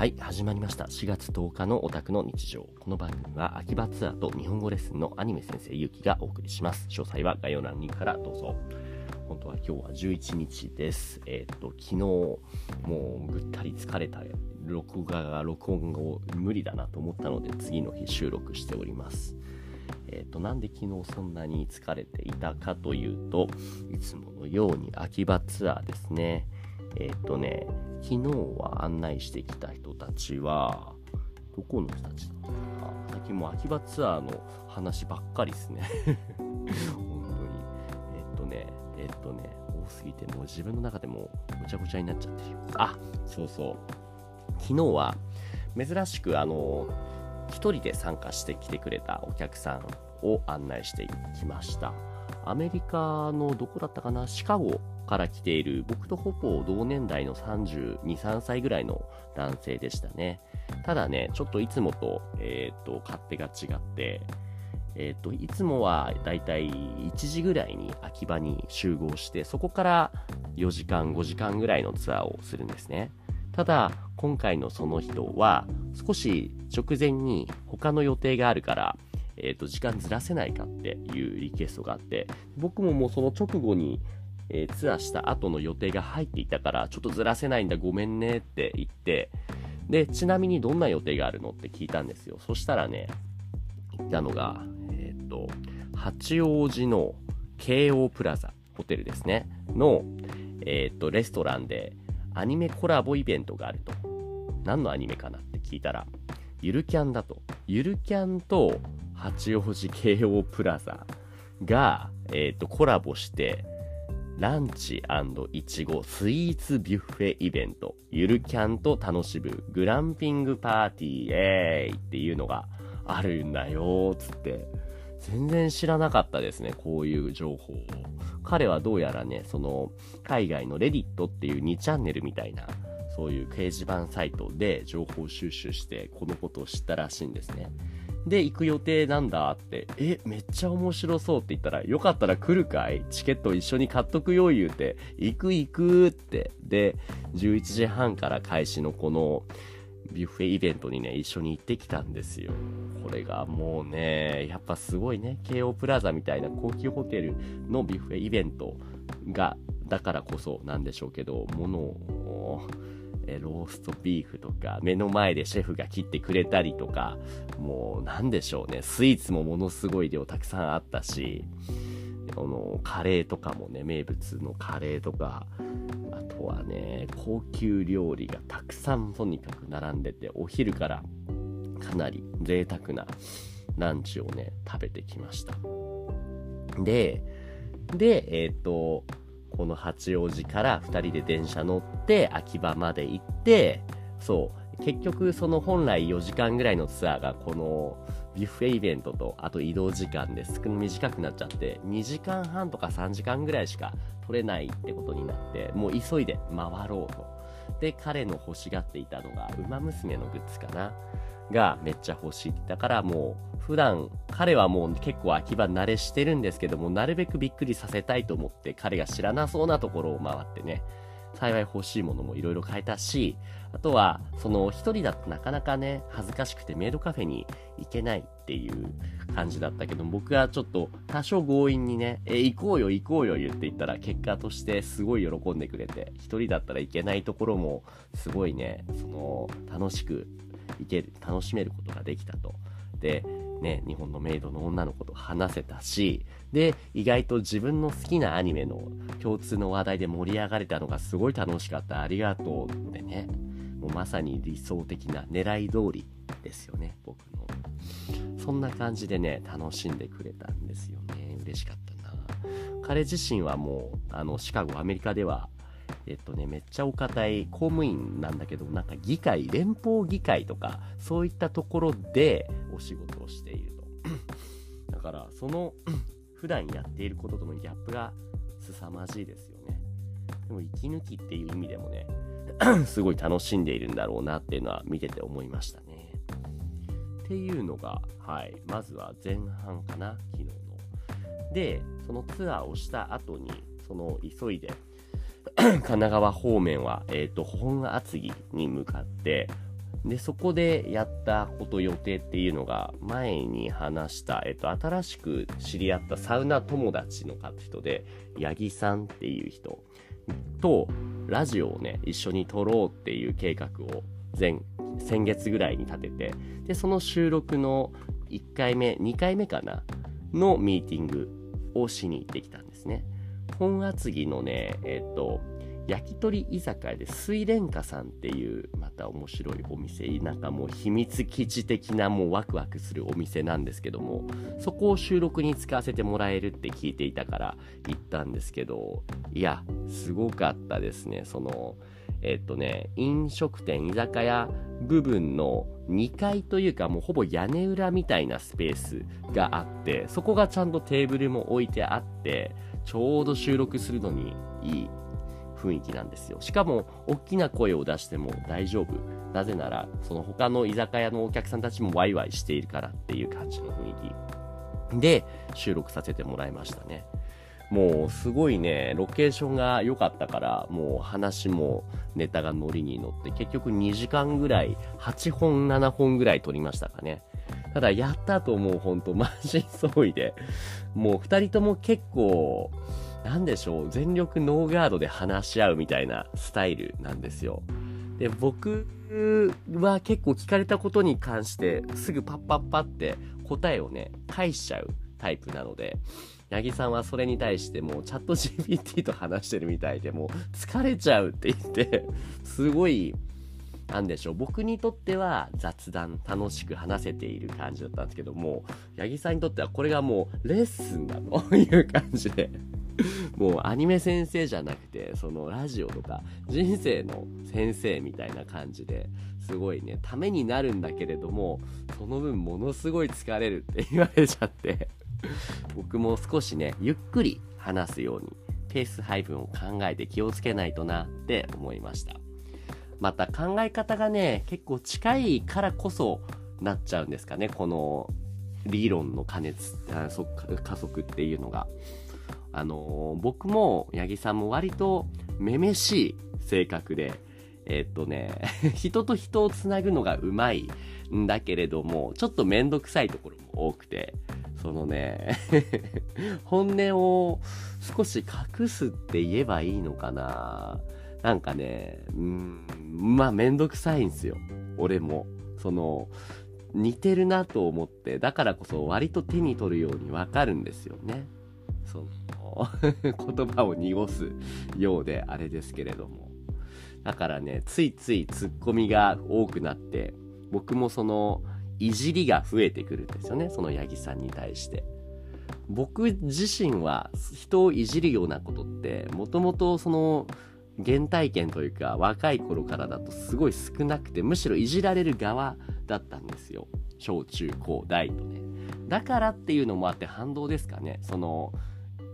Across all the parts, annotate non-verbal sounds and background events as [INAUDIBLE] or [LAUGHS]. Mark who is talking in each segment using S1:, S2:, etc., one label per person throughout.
S1: はい、始まりました。4月10日のオタクの日常。この番組は秋葉ツアーと日本語レッスンのアニメ先生ゆきがお送りします。詳細は概要欄にからどうぞ。本当は今日は11日です。えーっと、昨日、もうぐったり疲れた録画が、録音が無理だなと思ったので、次の日収録しております。えっと、なんで昨日そんなに疲れていたかというと、いつものように秋葉ツアーですね。えーとね、昨日は案内してきた人たちは、どこの人たちだったかな最近もう秋葉ツアーの話ばっかりですね。[LAUGHS] 本当に。えーっとね、えーとね、多すぎてもう自分の中でもごちゃごちゃになっちゃってる。あ、そうそう。昨日は珍しくあの、一人で参加してきてくれたお客さんを案内してきました。アメリカのどこだったかな？シカゴから来ている僕とほぼ同年代の32、3歳ぐらいの男性でしたね。ただね、ちょっといつもと、えっ、と、勝手が違って、えっ、と、いつもはだいたい1時ぐらいに秋葉に集合して、そこから4時間、5時間ぐらいのツアーをするんですね。ただ、今回のその人は、少し直前に他の予定があるから、えっ、と、時間ずらせないかっていうリクエストがあって、僕ももうその直後に、えーツアーした後の予定が入っていたから、ちょっとずらせないんだ、ごめんねって言って、で、ちなみにどんな予定があるのって聞いたんですよ。そしたらね、言ったのが、えっ、と、八王子の京王プラザ、ホテルですね、の、えっ、と、レストランでアニメコラボイベントがあると。何のアニメかなって聞いたら、ゆるキャンだと。ゆるキャンと八王子京王プラザが、えっ、と、コラボして、ランチいちごスイーツビュッフェイベント、ゆるキャンと楽しむグランピングパーティー、えーイっていうのがあるんだよ、つって。全然知らなかったですね、こういう情報を。彼はどうやらね、その、海外のレディットっていう2チャンネルみたいな、そういう掲示板サイトで情報収集して、このことを知ったらしいんですね。で、行く予定なんだって、え、めっちゃ面白そうって言ったら、よかったら来るかい？チケット一緒に買っとくよ言うて、行く行くって。で、11時半から開始のこの、ビュッフェイベントにね、一緒に行ってきたんですよ。これがもうね、やっぱすごいね、京王プラザみたいな高級ホテルのビュッフェイベントが、だからこそなんでしょうけど、ものを、えローストビーフとか、目の前でシェフが切ってくれたりとか、もうなんでしょうね、スイーツもものすごい量たくさんあったし、あの、カレーとかもね、名物のカレーとか、あとはね、高級料理がたくさんとにかく並んでて、お昼からかなり贅沢なランチをね、食べてきました。で、で、えっ、と、この八王子から2人で電車乗って秋葉まで行って、そう、結局その本来4時間ぐらいのツアーがこのビュッフェイベントとあと移動時間で少短くなっちゃって2時間半とか3時間ぐらいしか取れないってことになってもう急いで回ろうと。で、彼の欲しがっていたのが、ウマ娘のグッズかながめっちゃ欲しい。だからもう、普段、彼はもう結構秋葉慣れしてるんですけども、なるべくびっくりさせたいと思って、彼が知らなそうなところを回ってね、幸い欲しいものもいろいろ買えたし、あとは、その一人だとなかなかね、恥ずかしくてメイドカフェに行けないっていう感じだったけど、僕はちょっと多少強引にね、え、行こうよ行こうよ言って言ったら、結果としてすごい喜んでくれて、一人だったらいけないところも、すごいね、その、楽しく行ける、楽しめることができたと。で、ね、日本のメイドの女の子と話せたし、で、意外と自分の好きなアニメの共通の話題で盛り上がれたのがすごい楽しかった。ありがとうってね。もうまさに理想的な狙い通りですよね、僕の。そんな感じでね、楽しんでくれたんですよね。嬉しかったな。彼自身はもう、あの、シカゴ、アメリカでは、えっとね、めっちゃお堅い公務員なんだけど、なんか議会、連邦議会とか、そういったところでお仕事をしていると。[CLEARS THROAT] だから、その、[CLEARS THROAT] 普段やっていることとのギャップが凄まじいですよね。でも、息抜きっていう意味でもね、[CLEARS THROAT] すごい楽しんでいるんだろうなっていうのは見てて思いましたね。っていうのが、はい、まずは前半かな、昨日の。で、そのツアーをした後に、その急いで、[CLEARS THROAT] 神奈川方面は、えっ、と、本厚木に向かって、で、そこでやったこと予定っていうのが、前に話した、えっと、新しく知り合ったサウナ友達の人で、八木さんっていう人と、ラジオをね、一緒に撮ろうっていう計画を前、先月ぐらいに立てて、で、その収録の1回目、2回目かなのミーティングをしに行ってきたんですね。本厚木のね、えっと、焼き鳥居酒屋で水蓮花さんっていうまた面白いお店なんかもう秘密基地的なもうワクワクするお店なんですけどもそこを収録に使わせてもらえるって聞いていたから行ったんですけどいやすごかったですね。そのえっとね飲食店居酒屋部分の2階というかもうほぼ屋根裏みたいなスペースがあってそこがちゃんとテーブルも置いてあってちょうど収録するのにいい雰囲気なんですよ。しかも、大きな声を出しても大丈夫。なぜなら、その他の居酒屋のお客さんたちもワイワイしているからっていう感じの雰囲気で収録させてもらいましたね。もうすごいね、ロケーションが良かったから、もう話もネタがノリに乗って、結局2時間ぐらい、8本、7本ぐらい撮りましたかね。ただやった後もうほんとマジ騒いで、もう2人とも結構、なんでしょう、全力ノーガードで話し合うみたいなスタイルなんですよ。で、僕は結構聞かれたことに関してすぐパッパッパって答えをね、返しちゃうタイプなので、八木さんはそれに対してもうチャット GPT と話してるみたいでもう疲れちゃうって言って、すごい、なんでしょう、僕にとっては雑談、楽しく話せている感じだったんですけども、八木さんにとってはこれがもうレッスンだと [LAUGHS] いう感じでもうアニメ先生じゃなくて、そのラジオとか人生の先生みたいな感じですごいね、ためになるんだけれども、その分ものすごい疲れるって言われちゃって僕も少しね、ゆっくり話すように、ペース配分を考えて気をつけないとなって思いました。また考え方がね、結構近いからこそなっちゃうんですかね、この理論の加熱、加速っていうのが。あの、僕も八木さんも割とめめしい性格で、え、っとね、[LAUGHS] 人と人をつなぐのがうまいんだけれども、ちょっとめんどくさいところも多くて、そのね、[LAUGHS] 本音を少し隠すって言えばいいのかななんかね、うん、まあめんどくさいんですよ。俺も。その、似てるなと思って、だからこそ割と手に取るようにわかるんですよね。その、言葉を濁すようであれですけれども。だからね、ついついツッコミが多くなって、僕もその、いじりが増えてくるんですよね、その八木さんに対して。僕自身は人をいじるようなことって、もともとその、原体験というか若い頃からだとすごい少なくてむしろいじられる側だったんですよ。小中高大とね。だからっていうのもあって反動ですかね。その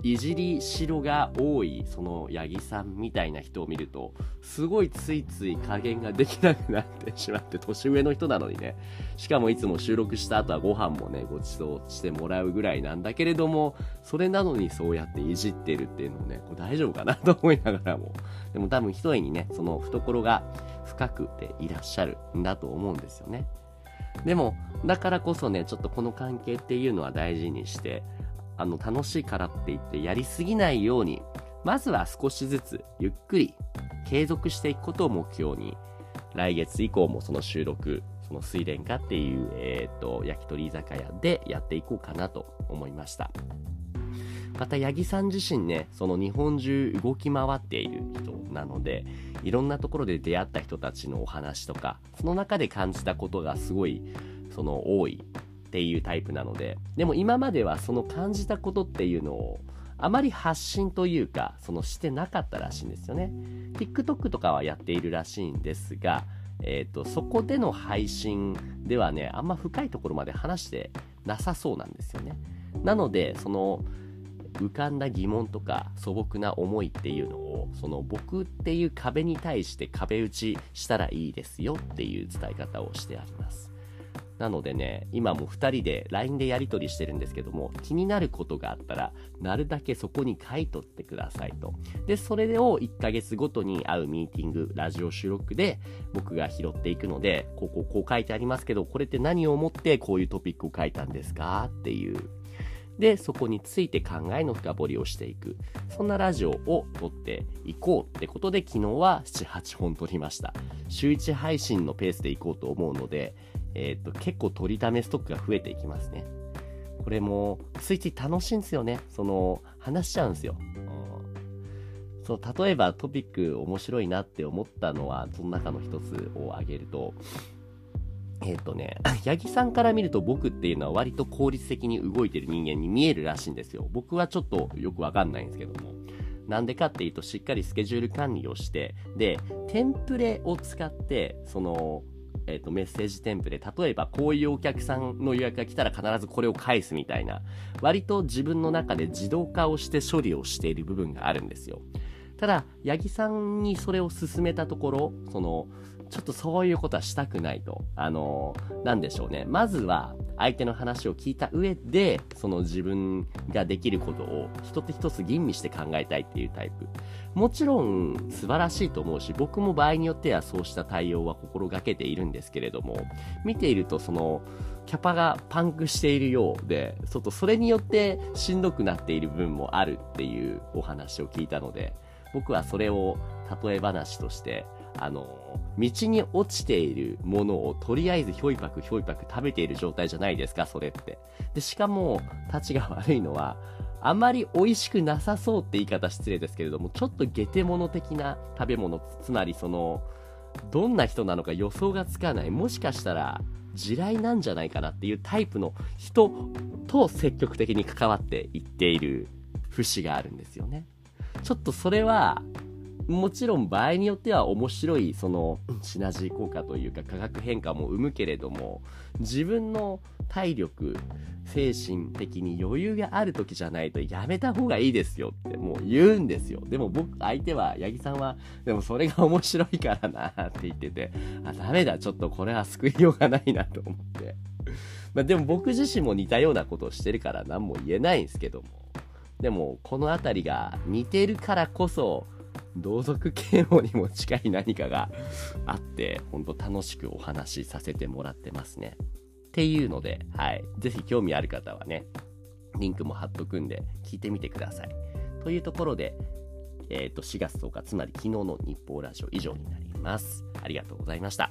S1: いじりしろが多いその八木さんみたいな人を見るとすごいついつい加減ができなくなってしまって年上の人なのにね。しかもいつも収録した後はご飯もねご馳走してもらうぐらいなんだけれどもそれなのにそうやっていじってるっていうのもねこれ大丈夫かなと思いながらも。でも多分一重にねその懐が深くていらっしゃるんだと思うんですよね。でもだからこそねちょっとこの関係っていうのは大事にしてあの、楽しいからって言ってやりすぎないように、まずは少しずつゆっくり継続していくことを目標に、来月以降もその収録、その水蓮花っていう、えっ、ー、と、焼き鳥居酒屋でやっていこうかなと思いました。また、八木さん自身ね、その日本中動き回っている人なので、いろんなところで出会った人たちのお話とか、その中で感じたことがすごい、その多いっていうタイプなので、でも今まではその感じたことっていうのを、あまり発信というか、そのしてなかったらしいんですよね。TikTok とかはやっているらしいんですが、えっ、ー、と、そこでの配信ではね、あんま深いところまで話してなさそうなんですよね。なので、その、浮かんだ疑問とか素朴な思いっていうのを、その僕っていう壁に対して壁打ちしたらいいですよっていう伝え方をしてあります。なのでね、今も2人で LINE でやり取りしてるんですけども、気になることがあったら、なるだけそこに書いとってくださいと。で、それを1ヶ月ごとに会うミーティング、ラジオ収録で僕が拾っていくので、こここう書いてありますけど、これって何を思ってこういうトピックを書いたんですか？っていうで、そこについて考えの深掘りをしていく。そんなラジオを撮っていこうってことで、昨日は7、8本撮りました。週1配信のペースでいこうと思うので、え、ー、と、結構取りためストックが増えていきますね。これも、ついつい楽しいんですよね。その、話しちゃうんですよ。うん、そう、例えばトピック面白いなって思ったのは、その中の一つを挙げると、えっ、ー、とね、[LAUGHS] 八木さんから見ると僕っていうのは割と効率的に動いてる人間に見えるらしいんですよ。僕はちょっとよくわかんないんですけども。なんでかっていうと、しっかりスケジュール管理をして、で、テンプレを使って、その、えっ、ー、と、メッセージ添付で、例えばこういうお客さんの予約が来たら必ずこれを返すみたいな、割と自分の中で自動化をして処理をしている部分があるんですよ。ただ、八木さんにそれを勧めたところ、その、ちょっとそういうことはしたくないと。あのなんでしょうね。まずは、相手の話を聞いた上で、その自分ができることを一つ一つ吟味して考えたいっていうタイプ。もちろん素晴らしいと思うし、僕も場合によってはそうした対応は心がけているんですけれども、見ているとその、キャパがパンクしているようで、ちょっとそれによってしんどくなっている部分もあるっていうお話を聞いたので、僕はそれを例え話としてあの、道に落ちているものをとりあえずひょいぱくひょいぱく食べている状態じゃないですか、それって。で、しかも、立ちが悪いのは、あまり美味しくなさそうって言い方失礼ですけれども、ちょっとゲテモノ的な食べ物、つまりその、どんな人なのか予想がつかない。もしかしたら、地雷なんじゃないかなっていうタイプの人と積極的に関わっていっている節があるんですよね。ちょっとそれは、もちろん場合によっては面白いそのシナジー効果というか化学変化も生むけれども自分の体力精神的に余裕がある時じゃないとやめた方がいいですよってもう言うんですよ。でも僕相手は八木さんはでもそれが面白いからなって言っててあダメだちょっとこれは救いようがないなと思って。まあでも僕自身も似たようなことをしてるから何も言えないんですけどもでもこの辺りが似てるからこそ同族啓蒙にも近い何かがあって、ほんと楽しくお話しさせてもらってますね。っていうので、はい。ぜひ興味ある方はね、リンクも貼っとくんで聞いてみてください。というところで、えっ、ー、と、4月10日、つまり昨日の日報ラジオ以上になります。ありがとうございました。